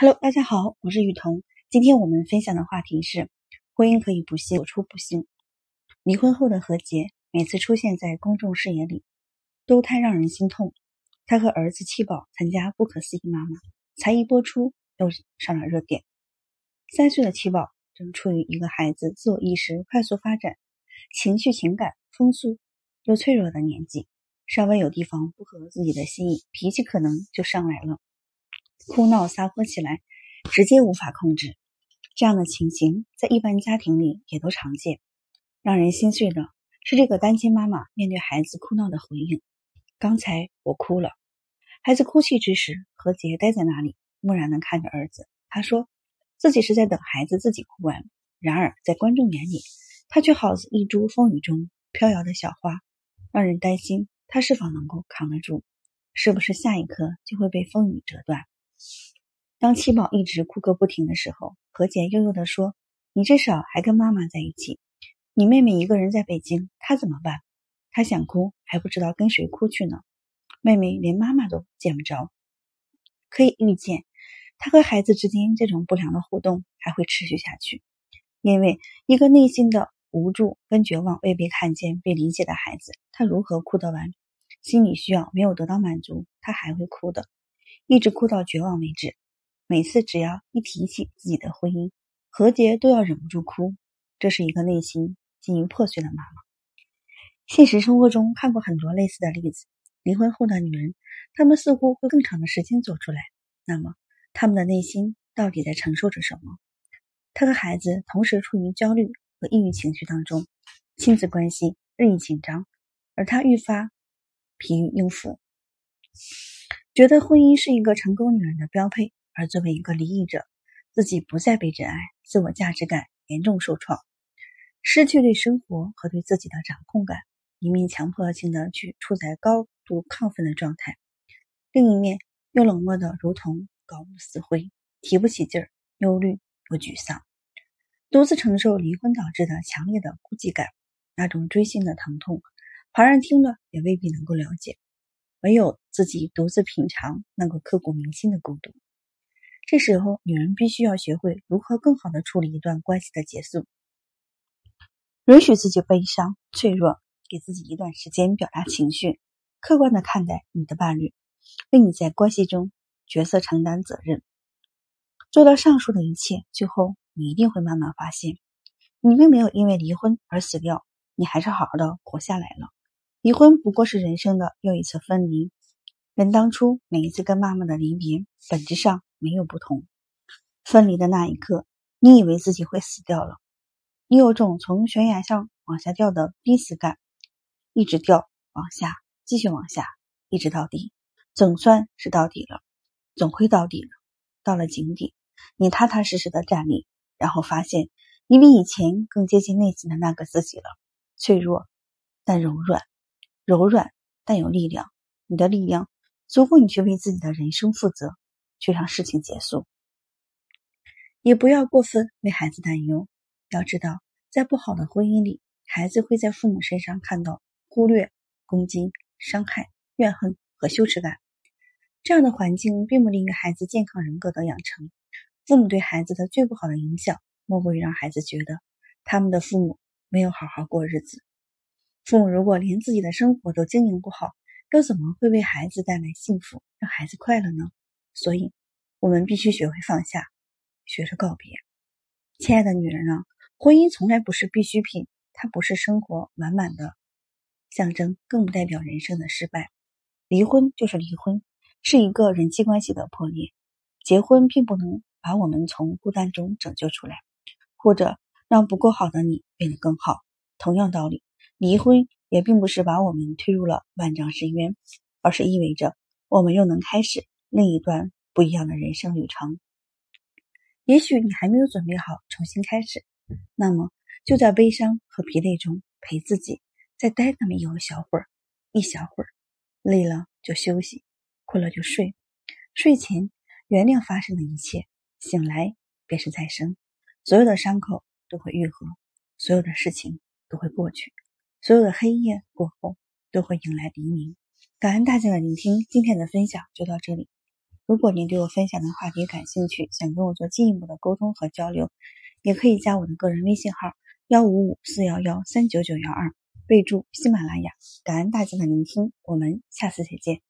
Hello，大家好，我是雨桐。今天我们分享的话题是：婚姻可以不幸，走出不幸。离婚后的何洁每次出现在公众视野里，都太让人心痛。她和儿子七宝参加《不可思议妈妈》，才一播出又上了热点。三岁的七宝正处于一个孩子自我意识快速发展、情绪情感丰富又脆弱的年纪，稍微有地方不合自己的心意，脾气可能就上来了。哭闹撒泼起来，直接无法控制。这样的情形在一般家庭里也都常见。让人心碎的是，这个单亲妈妈面对孩子哭闹的回应：“刚才我哭了。”孩子哭泣之时，何洁待在那里，木然的看着儿子。他说自己是在等孩子自己哭完。然而，在观众眼里，他却好似一株风雨中飘摇的小花，让人担心他是否能够扛得住，是不是下一刻就会被风雨折断。当七宝一直哭个不停的时候，何洁悠悠地说：“你至少还跟妈妈在一起，你妹妹一个人在北京，她怎么办？她想哭还不知道跟谁哭去呢。妹妹连妈妈都见不着，可以预见，她和孩子之间这种不良的互动还会持续下去。因为一个内心的无助跟绝望、未被看见、被理解的孩子，他如何哭得完？心理需要没有得到满足，他还会哭的。”一直哭到绝望为止。每次只要一提起自己的婚姻，何洁都要忍不住哭。这是一个内心经营破碎的妈妈。现实生活中看过很多类似的例子。离婚后的女人，她们似乎会更长的时间走出来。那么，她们的内心到底在承受着什么？她和孩子同时处于焦虑和抑郁情绪当中，亲子关系日益紧张，而她愈发疲于应付。觉得婚姻是一个成功女人的标配，而作为一个离异者，自己不再被真爱，自我价值感严重受创，失去对生活和对自己的掌控感，一面强迫性的去处在高度亢奋的状态，另一面又冷漠的如同槁木死灰，提不起劲儿，忧虑不沮丧，独自承受离婚导致的强烈的孤寂感，那种锥心的疼痛，旁人听了也未必能够了解。唯有自己独自品尝那个刻骨铭心的孤独。这时候，女人必须要学会如何更好的处理一段关系的结束，允许自己悲伤、脆弱，给自己一段时间表达情绪，客观的看待你的伴侣，为你在关系中角色承担责任。做到上述的一切，最后你一定会慢慢发现，你并没有因为离婚而死掉，你还是好好的活下来了。离婚不过是人生的又一次分离。人当初每一次跟妈妈的离别，本质上没有不同。分离的那一刻，你以为自己会死掉了，你有种从悬崖上往下掉的濒死感，一直掉往下，继续往下，一直到底，总算是到底了，总会到底了。到了井底，你踏踏实实的站立，然后发现你比以前更接近内心的那个自己了，脆弱但柔软。柔软但有力量，你的力量足够你去为自己的人生负责，去让事情结束。也不要过分为孩子担忧。要知道，在不好的婚姻里，孩子会在父母身上看到忽略、攻击、伤害、怨恨和羞耻感。这样的环境并不利于孩子健康人格的养成。父母对孩子的最不好的影响，莫过于让孩子觉得他们的父母没有好好过日子。父母如果连自己的生活都经营不好，又怎么会为孩子带来幸福，让孩子快乐呢？所以，我们必须学会放下，学着告别。亲爱的女人啊，婚姻从来不是必需品，它不是生活满满的象征，更不代表人生的失败。离婚就是离婚，是一个人际关系的破裂。结婚并不能把我们从孤单中拯救出来，或者让不够好的你变得更好。同样道理。离婚也并不是把我们推入了万丈深渊，而是意味着我们又能开始另一段不一样的人生旅程。也许你还没有准备好重新开始，那么就在悲伤和疲累中陪自己再待那么一小会儿，一小会儿，累了就休息，困了就睡。睡前原谅发生的一切，醒来便是再生。所有的伤口都会愈合，所有的事情都会过去。所有的黑夜过后，都会迎来黎明。感恩大家的聆听，今天的分享就到这里。如果您对我分享的话题感兴趣，想跟我做进一步的沟通和交流，也可以加我的个人微信号幺五五四幺幺三九九幺二，备注喜马拉雅。感恩大家的聆听，我们下次再见。